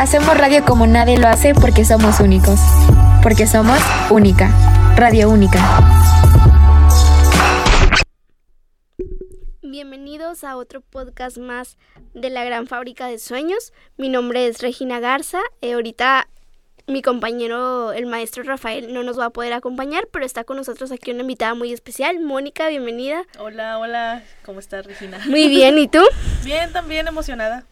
Hacemos radio como nadie lo hace porque somos únicos. Porque somos única. Radio única. Bienvenidos a otro podcast más de la Gran Fábrica de Sueños. Mi nombre es Regina Garza. Eh, ahorita mi compañero, el maestro Rafael, no nos va a poder acompañar, pero está con nosotros aquí una invitada muy especial. Mónica, bienvenida. Hola, hola. ¿Cómo estás, Regina? Muy bien, ¿y tú? bien, también emocionada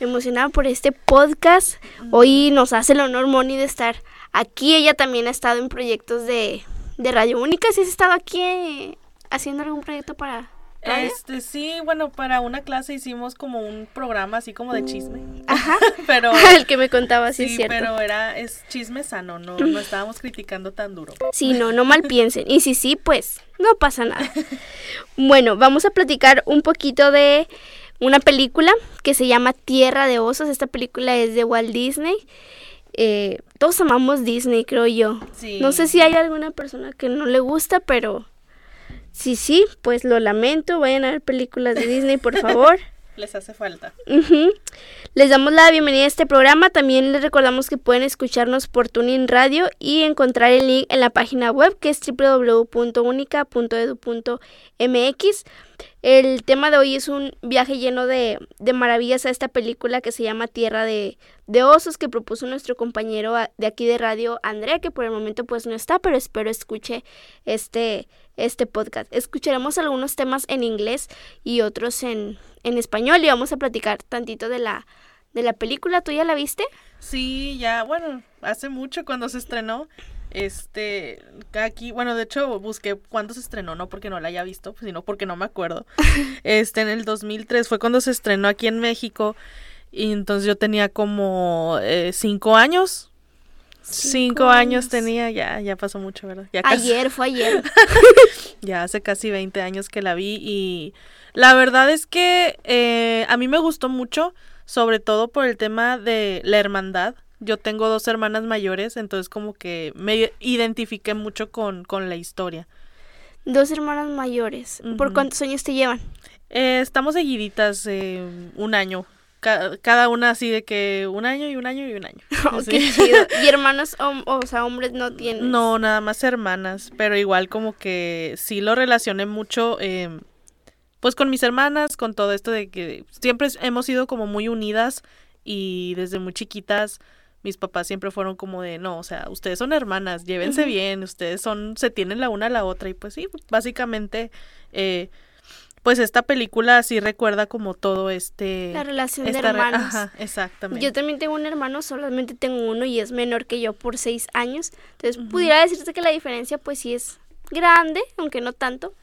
emocionada por este podcast. Hoy nos hace el honor, Moni, de estar aquí. Ella también ha estado en proyectos de, de Radio Única. ¿Sí has estado aquí eh, haciendo algún proyecto para Este, sí, bueno, para una clase hicimos como un programa así como de chisme. Ajá. pero el que me contaba, sí, sí cierto. pero era es chisme sano, no no estábamos criticando tan duro. Sí, no, no mal piensen. Y si sí, pues no pasa nada. bueno, vamos a platicar un poquito de una película que se llama Tierra de Osos. Esta película es de Walt Disney. Eh, todos amamos Disney, creo yo. No sé si hay alguna persona que no le gusta, pero sí, sí, pues lo lamento. Vayan a ver películas de Disney, por favor. les hace falta. Les damos la bienvenida a este programa. También les recordamos que pueden escucharnos por Tuning Radio y encontrar el link en la página web que es www.unica.edu.mx. El tema de hoy es un viaje lleno de, maravillas a esta película que se llama Tierra de, de, Osos que propuso nuestro compañero de aquí de radio, Andrea, que por el momento pues no está, pero espero escuche este, este podcast. Escucharemos algunos temas en inglés y otros en, en español y vamos a platicar tantito de la, de la película. ¿Tú ya la viste? Sí, ya, bueno, hace mucho cuando se estrenó. Este, aquí, bueno, de hecho busqué cuándo se estrenó, no porque no la haya visto, sino porque no me acuerdo. Este, en el 2003 fue cuando se estrenó aquí en México y entonces yo tenía como eh, cinco años. Cinco, años. tenía, ya, ya pasó mucho, ¿verdad? Ya Ayer, fue ayer. ya hace casi 20 años que la vi y la verdad es que eh, a mí me gustó mucho, sobre todo por el tema de la hermandad yo tengo dos hermanas mayores, entonces como que me identifiqué mucho con, con la historia. Dos hermanas mayores. ¿Por cuántos años te llevan? Eh, estamos seguiditas eh, un año. cada una así de que un año y un año y un año. ¿Y hermanos, o, sea, hombres no tienen? No, nada más hermanas, pero igual como que sí lo relacioné mucho, em, pues con mis hermanas, con todo esto de que siempre hemos sido como muy unidas y desde muy chiquitas mis papás siempre fueron como de, no, o sea, ustedes son hermanas, llévense bien, ustedes son, se tienen la una a la otra y pues sí, básicamente, eh, pues esta película sí recuerda como todo este... La relación de hermanos. Ajá, exactamente. Yo también tengo un hermano, solamente tengo uno y es menor que yo por seis años, entonces pudiera decirte que la diferencia pues sí es grande, aunque no tanto.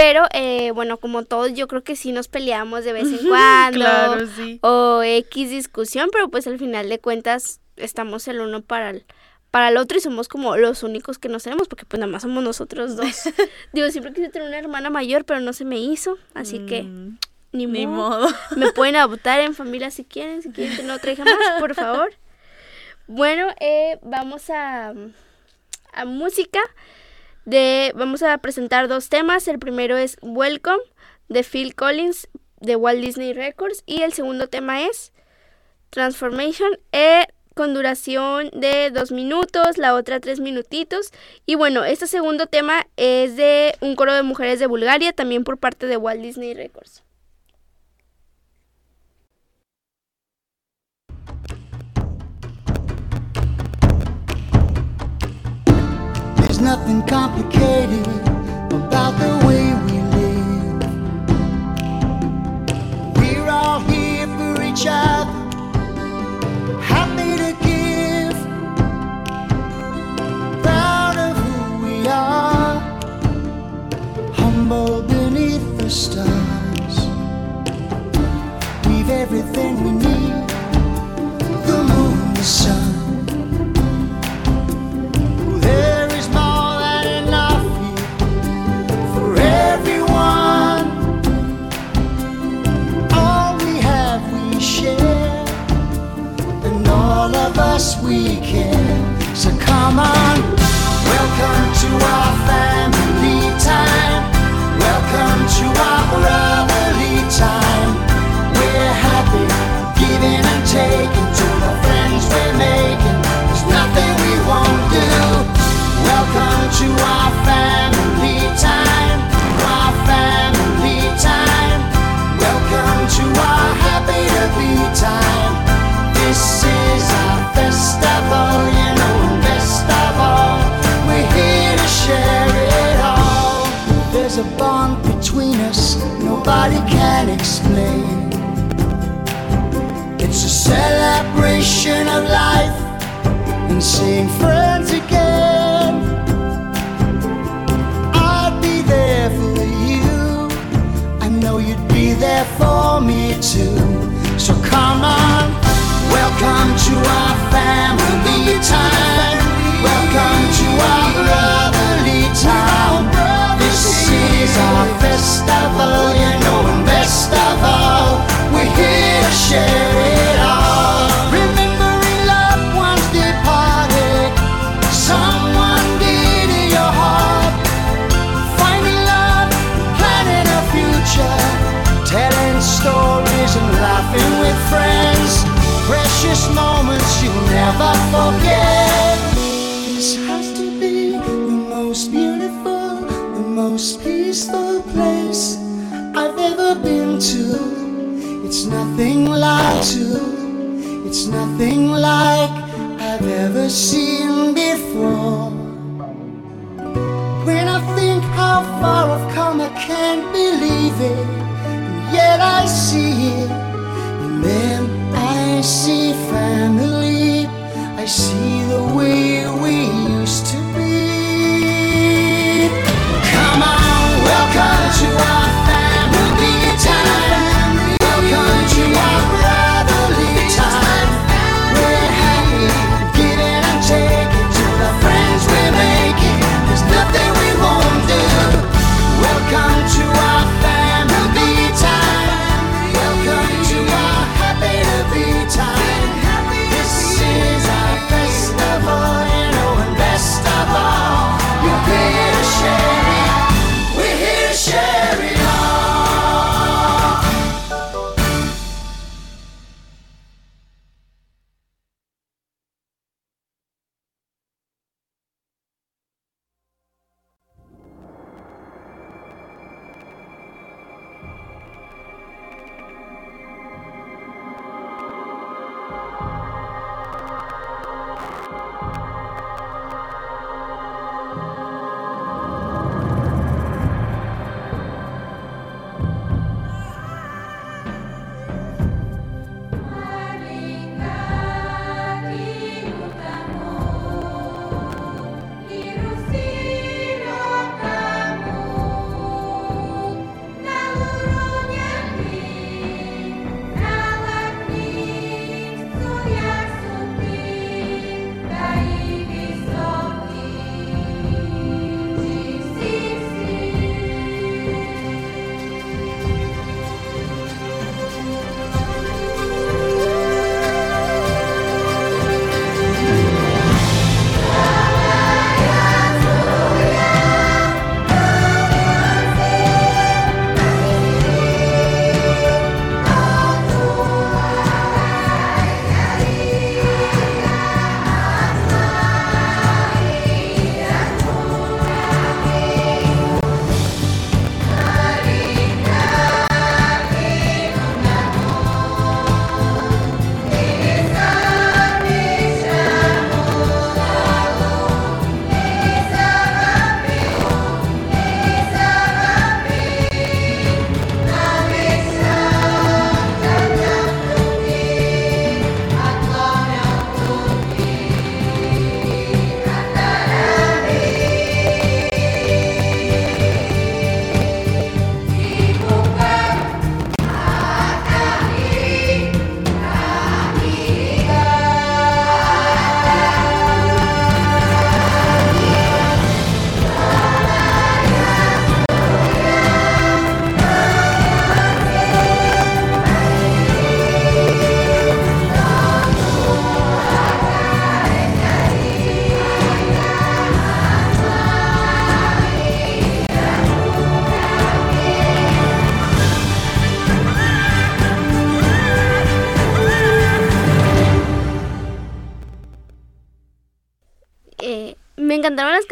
Pero eh, bueno, como todos, yo creo que sí nos peleamos de vez en cuando. claro, sí. O X discusión, pero pues al final de cuentas estamos el uno para el, para el otro y somos como los únicos que nos tenemos, porque pues nada más somos nosotros dos. Digo, siempre quise tener una hermana mayor, pero no se me hizo, así que mm, ni, modo. Me pueden adoptar en familia si quieren, si quieren tener otra hija más, por favor. Bueno, eh, vamos a, a música vamos a presentar dos temas. El primero es Welcome de Phil Collins de Walt Disney Records y el segundo tema es Transformation eh, con duración de dos minutos, la otra tres minutitos. Y bueno, este segundo tema es de un coro de mujeres de Bulgaria, también por parte de Walt Disney Records. Nothing complicated about the way we live. We're all here for each other, happy to give, proud of who we are, humble beneath the stars. We've everything we need the moon, the sun. Never forget. This has to be the most beautiful, the most peaceful place I've ever been to. It's nothing like to, it's nothing like I've ever seen before. When I think how far I've come, I can't believe it. Yet I see it. And then I see family. See the way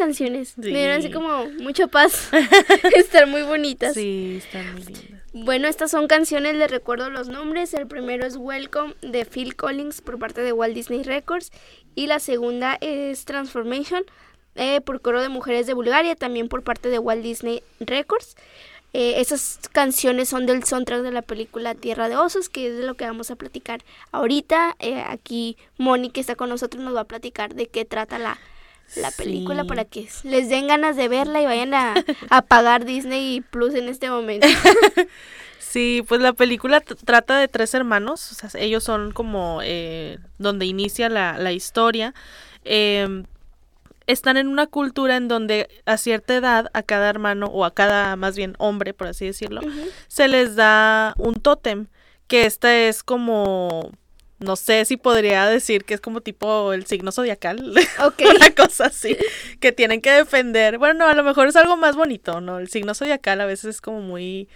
canciones. Sí. Me dieron así como mucha paz. Están muy bonitas. Sí, están muy lindas. Bueno, estas son canciones, les recuerdo los nombres. El primero es Welcome de Phil Collins por parte de Walt Disney Records. Y la segunda es Transformation eh, por coro de mujeres de Bulgaria, también por parte de Walt Disney Records. Eh, esas canciones son del soundtrack de la película Tierra de Osos, que es de lo que vamos a platicar ahorita. Eh, aquí Moni, que está con nosotros, nos va a platicar de qué trata la, la película Sí. para que les den ganas de verla y vayan a, a pagar Disney Plus en este momento. Sí, pues la película trata de tres hermanos, o sea, ellos son como eh, donde inicia la, la historia. Em, están en una cultura en donde a cierta edad a cada hermano o a cada más bien hombre, por así decirlo, se les da un tótem, que esta es como, no sé si podría decir que es como tipo el signo zodiacal, Ok. una cosa así, que tienen que defender. Bueno, no, a lo mejor es algo más bonito, ¿no? El signo zodiacal a veces es como muy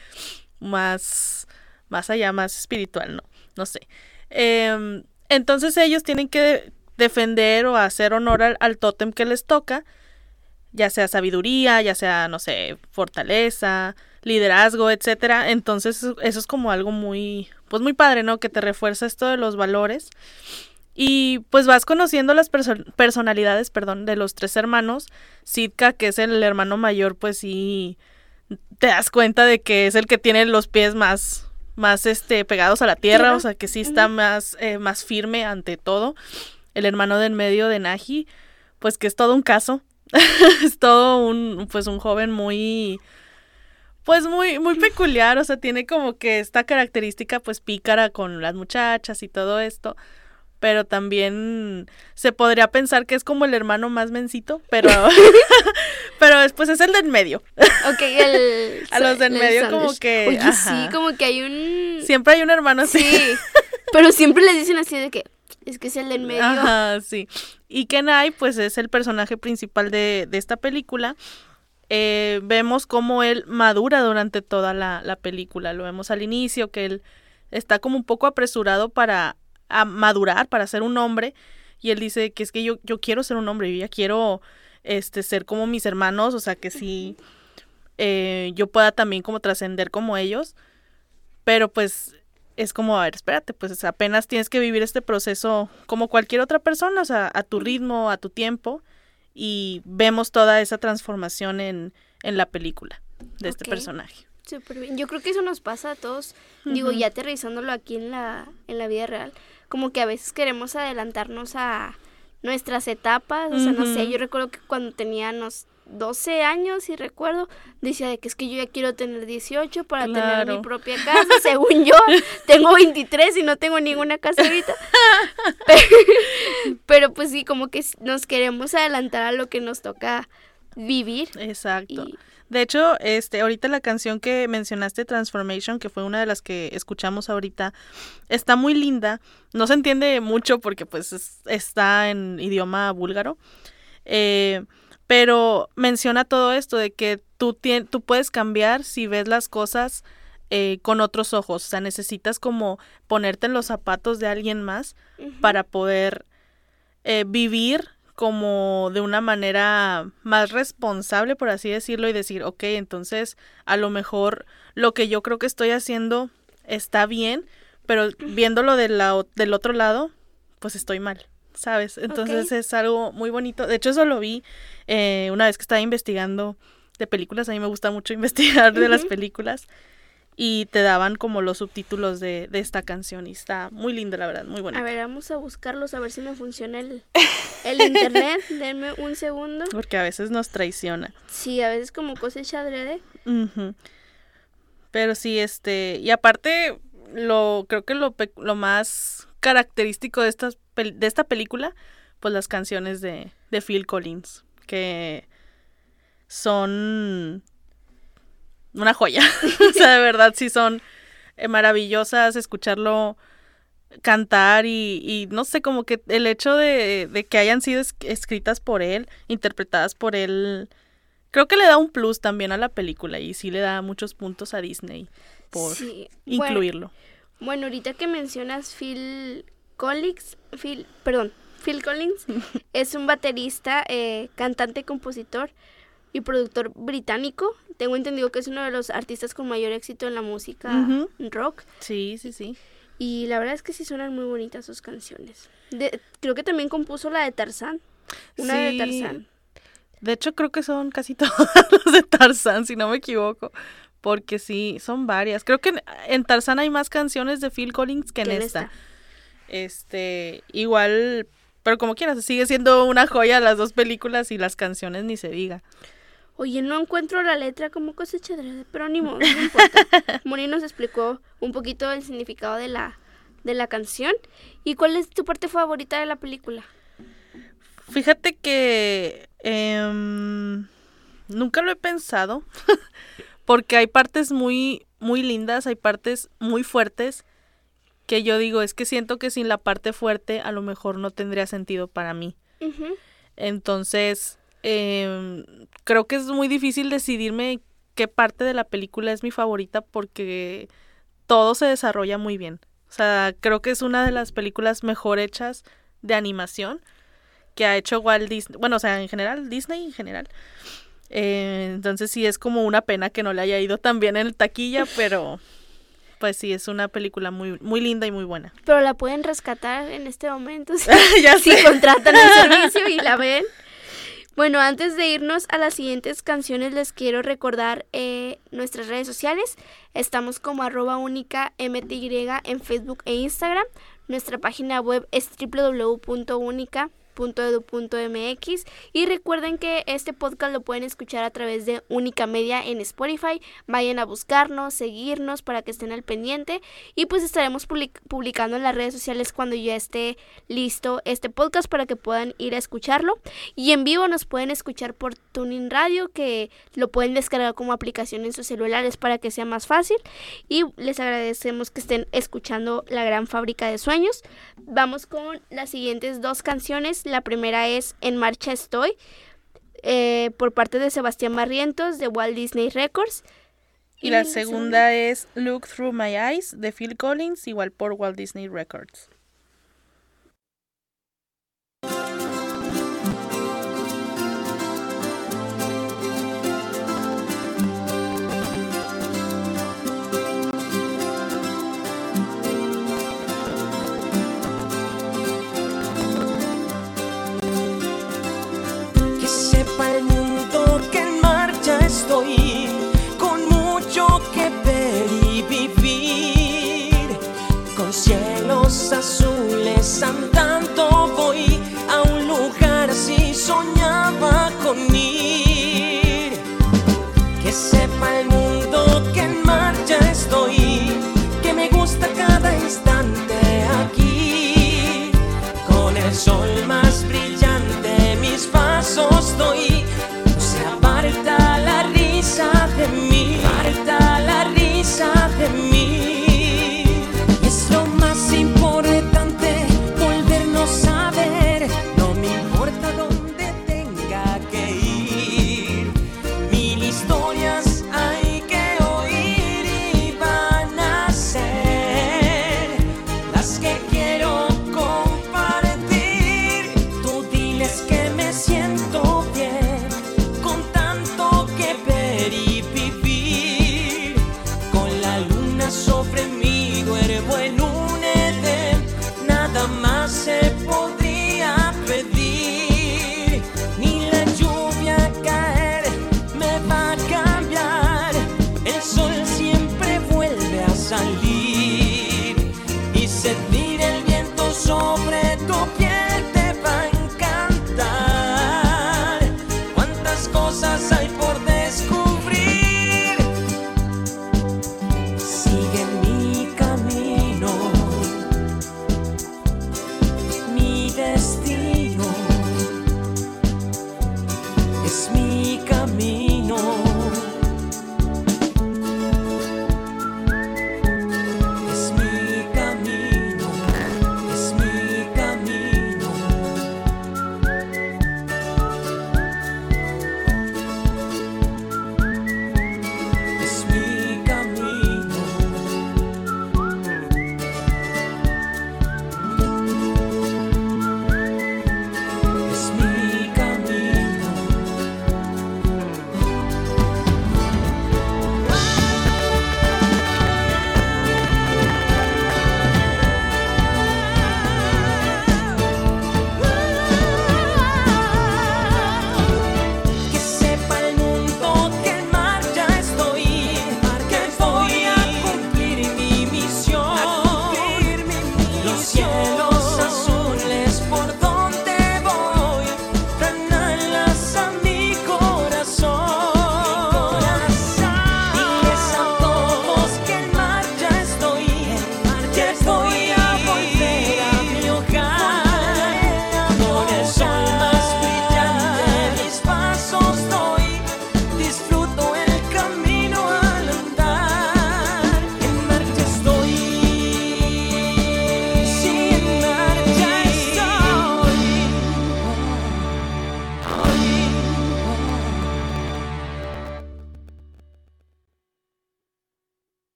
más, más allá, más espiritual, ¿no? No sé. Em, entonces ellos tienen que de- defender o hacer honor al, al tótem que les toca, ya sea sabiduría, ya sea, no sé, fortaleza, liderazgo, etcétera. Entonces eso es como algo muy, pues muy padre, ¿no? Que te refuerza esto de los valores. Y pues vas conociendo las perso- personalidades, perdón, de los tres hermanos. Sitka, que es el hermano mayor, pues sí te das cuenta de que es el que tiene los pies más, más este, pegados a la tierra, Tierra. o sea que sí está más, eh, más firme ante todo. El hermano del medio de Naji, pues que es todo un caso. es todo un, pues un joven muy, pues muy, muy peculiar, o sea, tiene como que esta característica pues pícara con las muchachas y todo esto. Pero también se podría pensar que es como el hermano más mencito, pero, pero después es el del medio. Ok, el... A los del el medio como que, Oye, ajá. sí, como que hay un... Siempre hay un hermano así. Sí, pero siempre les dicen así de que es que es el del medio. Ajá, sí. Y Kenai, pues es el personaje principal de, de esta película. Eh, vemos cómo él madura durante toda la, la película. Lo vemos al inicio, que él está como un poco apresurado para a madurar, para ser un hombre. Y él dice que es que yo, yo quiero ser un hombre, yo ya quiero este, ser como mis hermanos, o sea que sí, eh, yo pueda también como trascender como ellos. Pero pues es como, a ver, espérate, pues apenas tienes que vivir este proceso como cualquier otra persona, o sea, a tu ritmo, a tu tiempo, y vemos toda esa transformación en, en la película de este personaje. Súper bien. Yo creo que eso nos pasa a todos. Digo, ya aterrizándolo aquí en la, en la vida real. Como que a veces queremos adelantarnos a nuestras etapas. O sea, no sé, yo recuerdo que cuando tenía unos 12 años, y recuerdo, decía de que es que yo ya quiero tener 18 para tener mi propia casa. Según yo, tengo 23 y no tengo ninguna casa ahorita. Pero pues sí, como que nos queremos adelantar a lo que nos toca vivir. Exacto. Y De hecho, este, ahorita la canción que mencionaste, Transformation, que fue una de las que escuchamos ahorita, está muy linda. No se entiende mucho porque pues es- está en idioma búlgaro. Eh, pero menciona todo esto de que tú, tien- tú puedes cambiar si ves las cosas eh, con otros ojos. O sea, necesitas como ponerte en los zapatos de alguien más para poder eh, vivir como de una manera más responsable, por así decirlo, y decir, ok, entonces a lo mejor lo que yo creo que estoy haciendo está bien, pero viéndolo de la, del otro lado, pues estoy mal, ¿sabes? Entonces es algo muy bonito. De hecho, eso lo vi eh, una vez que estaba investigando de películas. A mí me gusta mucho investigar de las películas. Y te daban como los subtítulos de, de esta canción. Y está muy linda, la verdad, muy bonita. A ver, vamos a buscarlos a ver si me funciona el, el internet. Denme un segundo. Porque a veces nos traiciona. Sí, a veces como cosecha adrede. Ujú. Pero sí, este, y aparte, lo, creo que lo, lo más característico de, estas de esta película, pues las canciones de, de Phil Collins, que son una joya. o sea, de verdad sí son eh, maravillosas escucharlo cantar y, y no sé, como que el hecho de, de que hayan sido es- escritas por él, interpretadas por él, creo que le da un plus también a la película y sí le da muchos puntos a Disney por Sí. Bueno, incluirlo. Bueno, ahorita que mencionas Phil Collins, Phil, perdón, Phil Collins es un baterista, eh, cantante, compositor y productor británico. Tengo entendido que es uno de los artistas con mayor éxito en la música rock. Sí, sí, sí. Y la verdad es que sí suenan muy bonitas sus canciones. De- creo que también compuso la de Tarzán. Una de Sí. Tarzán. De hecho, creo que son casi todas las de Tarzán, si no me equivoco. Porque sí, son varias. Creo que en, en Tarzán hay más canciones de Phil Collins que en, Que en esta. esta. Este, igual, pero como quieras, sigue siendo una joya las dos películas y las canciones ni se diga. Oye, no encuentro la letra como cosecha de pero ni modo, no importa. Moni nos explicó un poquito el significado de la, de la canción. ¿Y cuál es tu parte favorita de la película? Fíjate que em, nunca lo he pensado, porque hay partes muy, muy lindas, hay partes muy fuertes, que yo digo, es que siento que sin la parte fuerte a lo mejor no tendría sentido para mí. Entonces, em, creo que es muy difícil decidirme qué parte de la película es mi favorita porque todo se desarrolla muy bien. O sea, creo que es una de las películas mejor hechas de animación que ha hecho Walt Disney. Bueno, o sea, en general, Disney en general. Eh, entonces sí es como una pena que no le haya ido tan bien en taquilla, pero pues sí, es una película muy, muy linda y muy buena. Pero la pueden rescatar en este momento si, ya si sé. contratan el servicio y la ven. Bueno, antes de irnos a las siguientes canciones, les quiero recordar eh, nuestras redes sociales. Estamos como arroba única MTY en Facebook e Instagram. Nuestra página web es www.unica.edu.mx y recuerden que este podcast lo pueden escuchar a través de Única Media en Spotify. Vayan a buscarnos, seguirnos para que estén al pendiente y pues estaremos public- publicando en las redes sociales cuando ya esté listo este podcast para que puedan ir a escucharlo. Y en vivo nos pueden escuchar por Tuning Radio, que lo pueden descargar como aplicación en sus celulares para que sea más fácil. Y les agradecemos que estén escuchando La Gran Fábrica de Sueños. Vamos con las siguientes dos canciones. La primera es En Marcha Estoy, eh, por parte de Sebastián Barrientos de Walt Disney Records. Y la segunda es Look Through My Eyes de Phil Collins, igual por Walt Disney Records. some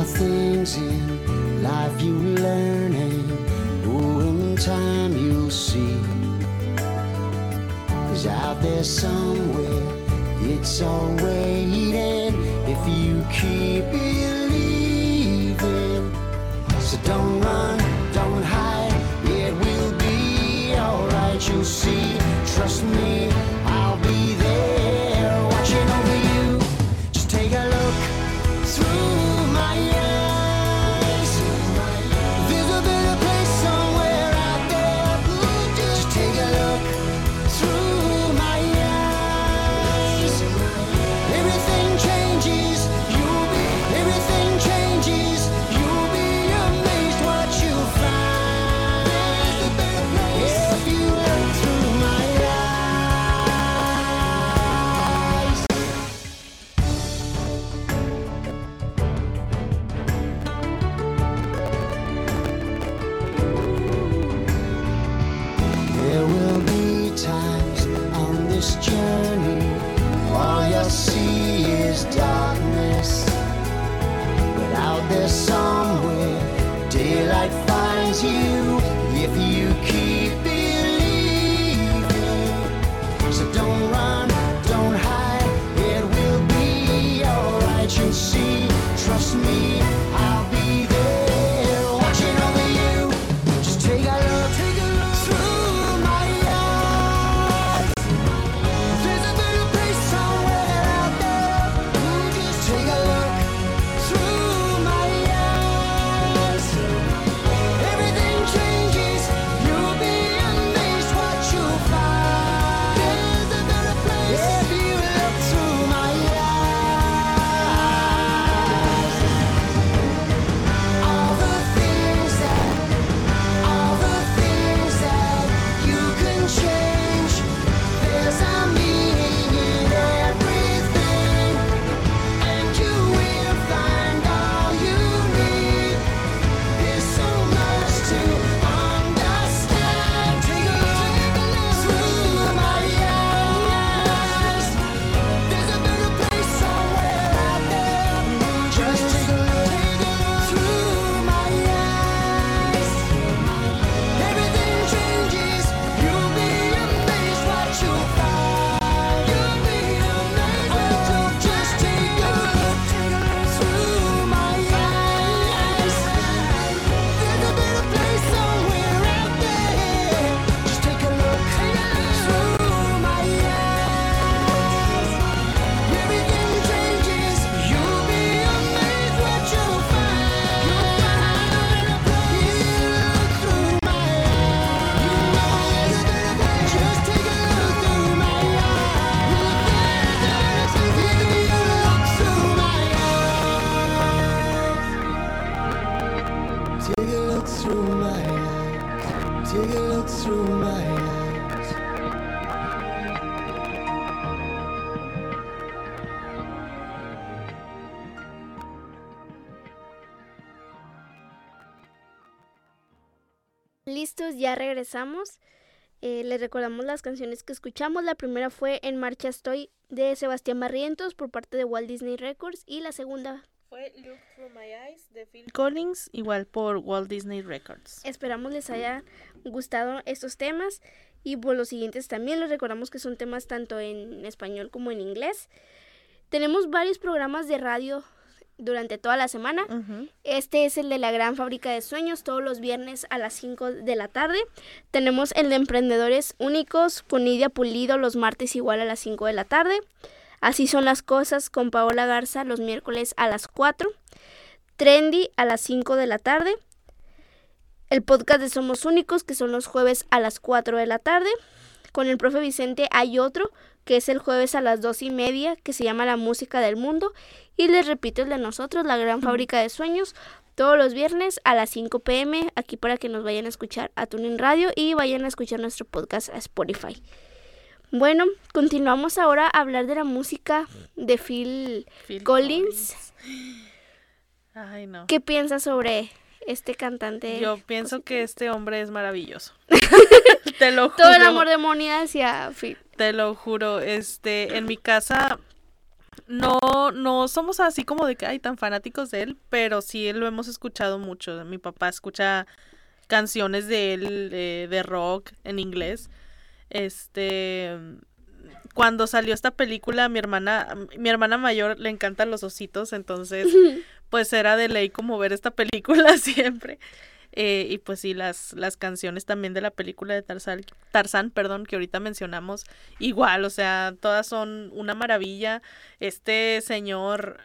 are things in life you learn and oh, in time you'll see. Cause out there somewhere, it's all waiting if you keep believing. So don't run, don't hide, it will be alright, you'll see. Trust me. Eh, les recordamos las canciones que escuchamos. La primera fue En Marcha Estoy de Sebastián Barrientos por parte de Walt Disney Records y la segunda fue Look Through My Eyes de Phil Collins, igual por Walt Disney Records. Esperamos les haya gustado estos temas y por los siguientes también les recordamos que son temas tanto en español como en inglés. Tenemos varios programas de radio durante toda la semana. Este es el de la Gran Fábrica de Sueños, todos los viernes a las 5 de la tarde. Tenemos el de Emprendedores Únicos con Nidia Pulido los martes igual a las 5 de la tarde. Así son las cosas con Paola Garza los miércoles a las 4. Trendy a las 5 de la tarde. El podcast de Somos Únicos que son los jueves a las 4 de la tarde. Con el profe Vicente hay otro que es el jueves a las 2 y media que se llama La Música del Mundo. Y les repito el de nosotros, La Gran Fábrica de Sueños, todos los viernes a las 5 pm, aquí para que nos vayan a escuchar a Tuning Radio y vayan a escuchar nuestro podcast a Spotify. Bueno, continuamos ahora a hablar de la música de Phil, Phil Collins. Ay, no. ¿Qué piensas sobre este cantante? Yo pienso que este hombre es maravilloso. te lo juro. Todo el amor de Moni hacia Phil. Te lo juro. Este, en mi casa no, no somos así como de que hay tan fanáticos de él, pero sí lo hemos escuchado mucho. Mi papá escucha canciones de él, eh, de rock en inglés. Este, cuando salió esta película, mi hermana, mi hermana mayor le encantan los ositos, entonces, pues era de ley como ver esta película siempre. Eh, y pues sí, las, las canciones también de la película de Tarzán, Tarzán, perdón, que ahorita mencionamos, igual, o sea, todas son una maravilla. Este señor,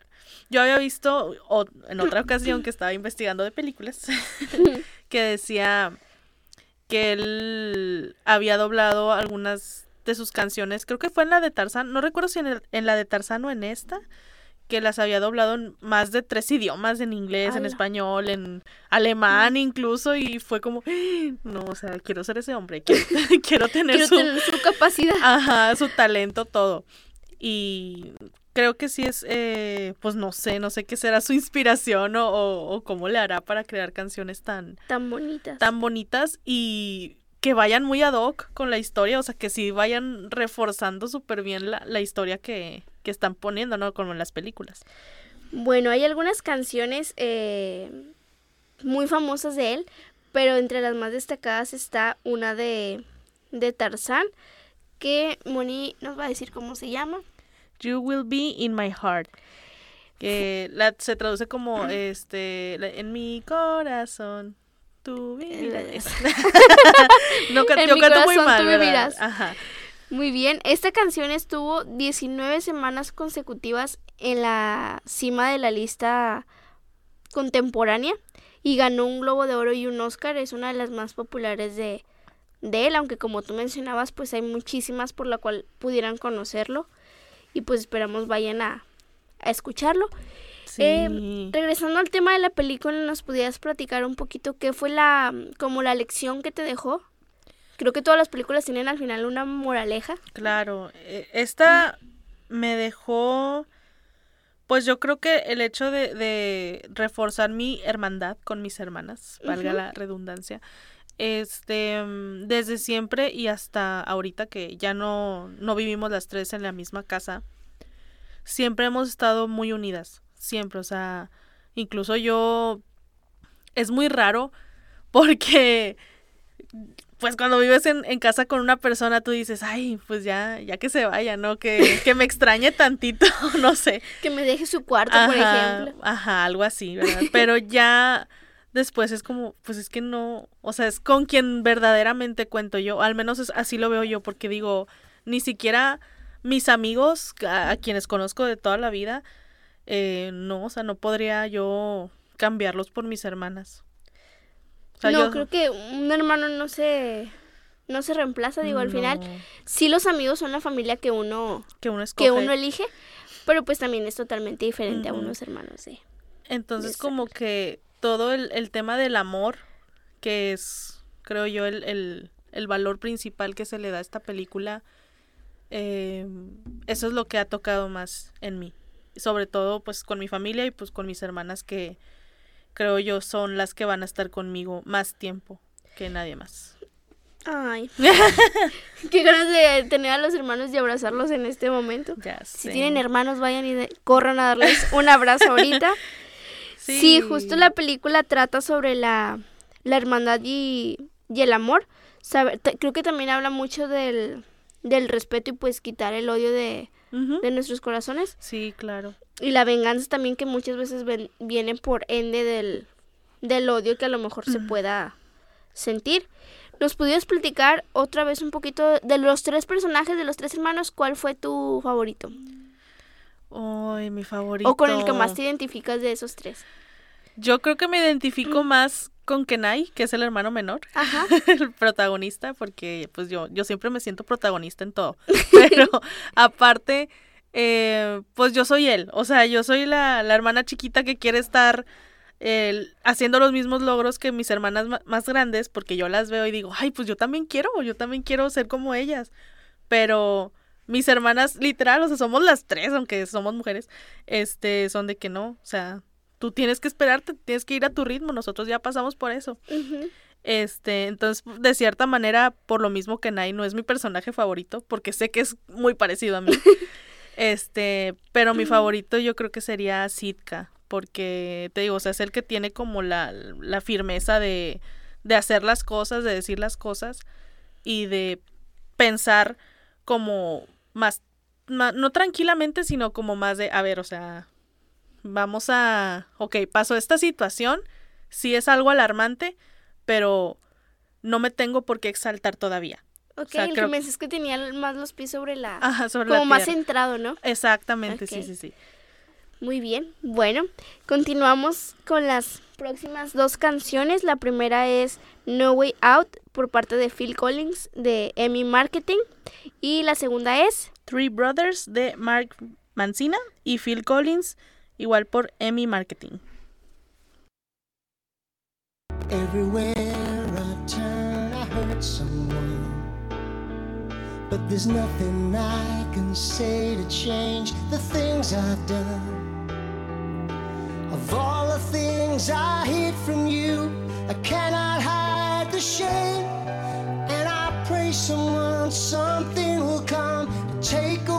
yo había visto o- en otra ocasión que estaba investigando de películas, que decía que él había doblado algunas de sus canciones, creo que fue en la de Tarzán, no recuerdo si en, el- en la de Tarzán o en esta, que las había doblado en más de tres idiomas, en inglés, en español, en alemán incluso, y fue como, no, o sea, quiero ser ese hombre, quiero, quiero tener Quiero su, tener su capacidad. ajá, su talento, todo. Y creo que sí es, eh, pues no sé, no sé qué será su inspiración o, o- o cómo le hará para crear canciones tan, Tan bonitas. tan bonitas y que vayan muy ad hoc con la historia, o sea, que sí vayan reforzando súper bien la, la historia que, que están poniendo, ¿no? Como en las películas. Bueno, hay algunas canciones eh, muy famosas de él, pero entre las más destacadas está una de, de Tarzán, que Moni nos va a decir cómo se llama. You will be in my heart. Que la, se traduce como este en mi corazón. Tú vivirás. no, can- En yo mi canto muy mal. Muy bien, esta canción estuvo 19 semanas consecutivas en la cima de la lista contemporánea y ganó un Globo de Oro y un Oscar. Es una de las más populares de, de él, aunque como tú mencionabas, pues hay muchísimas por la cual pudieran conocerlo y pues esperamos vayan a, a escucharlo. Sí. Eh, regresando al tema de la película, ¿nos pudieras platicar un poquito qué fue la como la lección que te dejó? Creo que todas las películas tienen al final una moraleja. Claro, eh, esta me dejó, pues yo creo que el hecho de, de reforzar mi hermandad con mis hermanas, valga la redundancia, este, mm, desde siempre y hasta ahorita que ya no, no vivimos las tres en la misma casa, siempre hemos estado muy unidas, siempre, o sea, incluso yo, es muy raro porque pues cuando vives en, en casa con una persona, tú dices, ay, pues ya, ya que se vaya, ¿no? Que, que me extrañe tantito, no sé. Que me deje su cuarto, por ejemplo. Ajá, algo así, ¿verdad? Pero ya después es como, pues es que no, o sea, es con quien verdaderamente cuento yo, al menos es- así lo veo yo, porque digo, ni siquiera mis amigos, a, a quienes conozco de toda la vida, eh, no, o sea, no podría yo cambiarlos por mis hermanas. O sea, no, yo- creo que un hermano no se no se reemplaza, digo, al final sí los amigos son la familia que uno que uno escoge. que uno elige, pero pues también es totalmente diferente a unos hermanos. Entonces como que todo el, el tema del amor, que es, creo yo, el, el, el valor principal que se le da a esta película, eh, eso es lo que ha tocado más en mí. Sobre todo pues con mi familia y pues con mis hermanas que creo yo son las que van a estar conmigo más tiempo que nadie más. Ay. Qué ganas de tener a los hermanos y abrazarlos en este momento. Ya Si tienen hermanos, vayan y de- corran a darles un abrazo ahorita. Sí. justo la película trata sobre la, la hermandad y, y el amor. Creo que también habla mucho del, del respeto y pues quitar el odio de, De nuestros corazones. Sí, claro. Y la venganza también que muchas veces ven- viene por ende del, del odio que a lo mejor se pueda sentir. ¿Nos pudieras platicar otra vez un poquito de los tres personajes, de los tres hermanos? ¿Cuál fue tu favorito? Ay, mi favorito. O con el que más te identificas de esos tres. Yo creo que me identifico más con Kenai, que es el hermano menor, Ajá. el protagonista, porque pues yo, yo siempre me siento protagonista en todo. Pero aparte, eh, pues yo soy él. O sea, yo soy la, la hermana chiquita que quiere estar eh, haciendo los mismos logros que mis hermanas ma- más grandes, porque yo las veo y digo, ay, pues yo también quiero, yo también quiero ser como ellas. Pero mis hermanas, literal, o sea, somos las tres, aunque somos mujeres, este, son de que no, o sea, tú tienes que esperarte, tienes que ir a tu ritmo, nosotros ya pasamos por eso. Este, entonces, de cierta manera, por lo mismo que Nai no es mi personaje favorito, porque sé que es muy parecido a mí. este, pero mi favorito yo creo que sería Sitka, porque te digo, o sea, es el que tiene como la, la firmeza de, de hacer las cosas, de decir las cosas y de pensar como más, ma- no tranquilamente, sino como más de, a ver, o sea, vamos a, ok, pasó esta situación, sí es algo alarmante, pero no me tengo por qué exaltar todavía. Ok, sea, el creo- que me dices que tenía más los pies sobre la... Ajá, sobre como la más centrado, ¿no? Exactamente, sí, sí, sí. Muy bien. Bueno, continuamos con las próximas dos canciones. La primera es No Way Out por parte de Phil Collins de Emmy Marketing. Y la segunda es Three Brothers de Mark Mancina y Phil Collins, igual por Emmy Marketing. Everywhere I turn, I hurt someone. But there's nothing I can say to change the things I've done. Of all the things I hid from you, I cannot hide the shame. And I pray someone, something will come to take away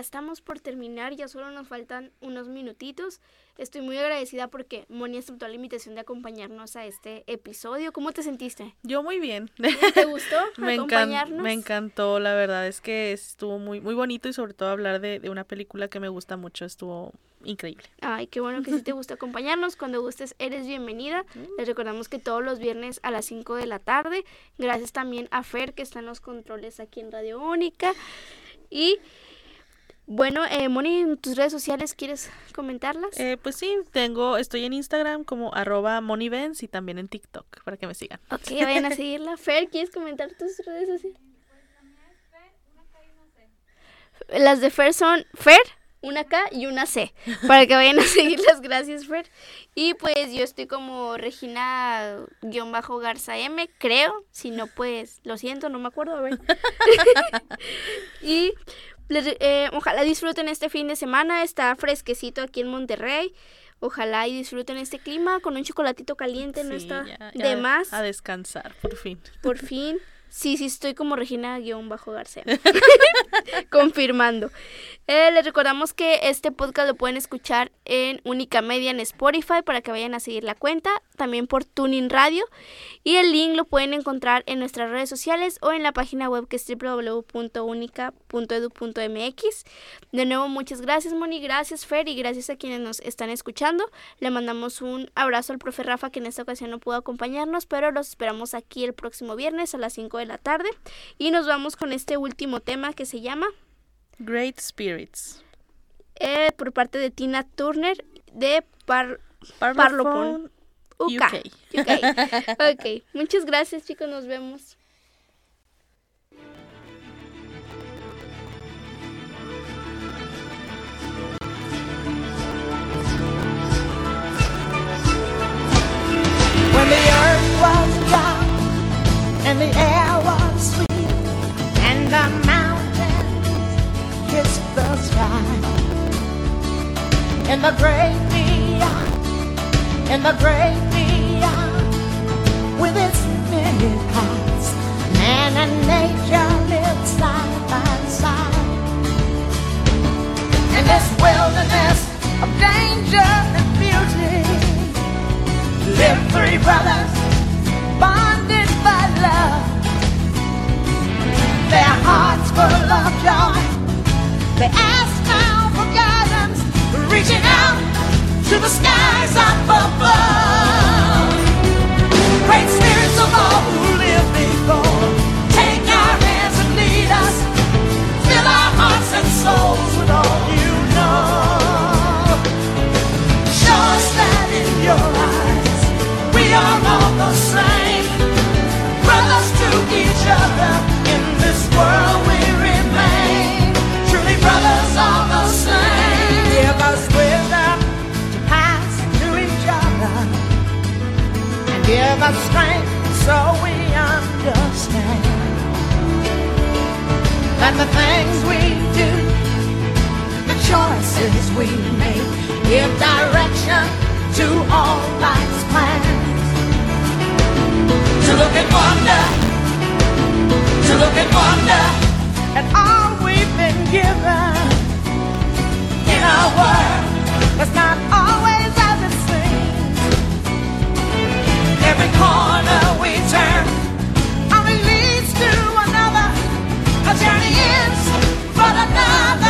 ya estamos por terminar, ya solo nos faltan unos minutitos. Estoy muy agradecida porque Moni aceptó la invitación de acompañarnos a este episodio. ¿Cómo te sentiste? Yo muy bien. ¿Te gustó me, acompañarnos? me encantó, la verdad es que estuvo muy, muy bonito y sobre todo hablar de, de una película que me gusta mucho, estuvo increíble. Ay, qué bueno que sí te gusta acompañarnos. Cuando gustes, eres bienvenida. Les recordamos que todos los viernes a las 5 de la tarde. Gracias también a Fer, que está en los controles aquí en Radio Única. Y bueno, eh, Moni, en tus redes sociales, ¿quieres comentarlas? Eh, pues sí, tengo, estoy en Instagram como arroba monivens y también en TikTok para que me sigan. ok, vayan a seguirla. Fer, ¿quieres comentar tus redes sociales? Las de Fer son Fer, una K y una C. Para que vayan a seguirlas, gracias Fer. Y pues yo estoy como Regina-Garza M, creo. Si no, pues lo siento, no me acuerdo. A ver. y les- eh, ojalá disfruten este fin de semana. Está fresquecito aquí en Monterrey. Ojalá y disfruten este clima con un chocolatito caliente. no está ya- de más. A descansar, por fin. Por fin. Sí, sí, estoy como Regina-García. Confirmando. Eh, les recordamos que este podcast lo pueden escuchar en Única Media en Spotify para que vayan a seguir la cuenta. También por Tuning Radio. Y el link lo pueden encontrar en nuestras redes sociales o en la página web que es www.unica.edu.mx. De nuevo, muchas gracias, Moni. Gracias, Fer. Y gracias a quienes nos están escuchando. Le mandamos un abrazo al profe Rafa que en esta ocasión no pudo acompañarnos, pero los esperamos aquí el próximo viernes a las 5 de la tarde. Y nos vamos con este último tema que se llama Great Spirits. eh, por parte de Tina Turner de Par Parlophone, UK. UK. Ok, muchas gracias chicos, nos vemos. When the earth was young and the air was sweet and the mountains kiss the sky. In the great beyond, in the great beyond, with its many paths, man and nature live side by side. In this wilderness of danger and beauty live three brothers hearts full of joy. They ask now for guidance, reaching out to the skies up above. Great spirits of all who lived before, take our hands and lead us. Fill our hearts and souls with all you know. Show us that in your eyes we are all the same. Us strength so we understand that the things we do the choices we make give direction to all life's plans. To look and wonder, to look and wonder at all we've been given in our world that's not always turn only leads to another. A journey ends, but another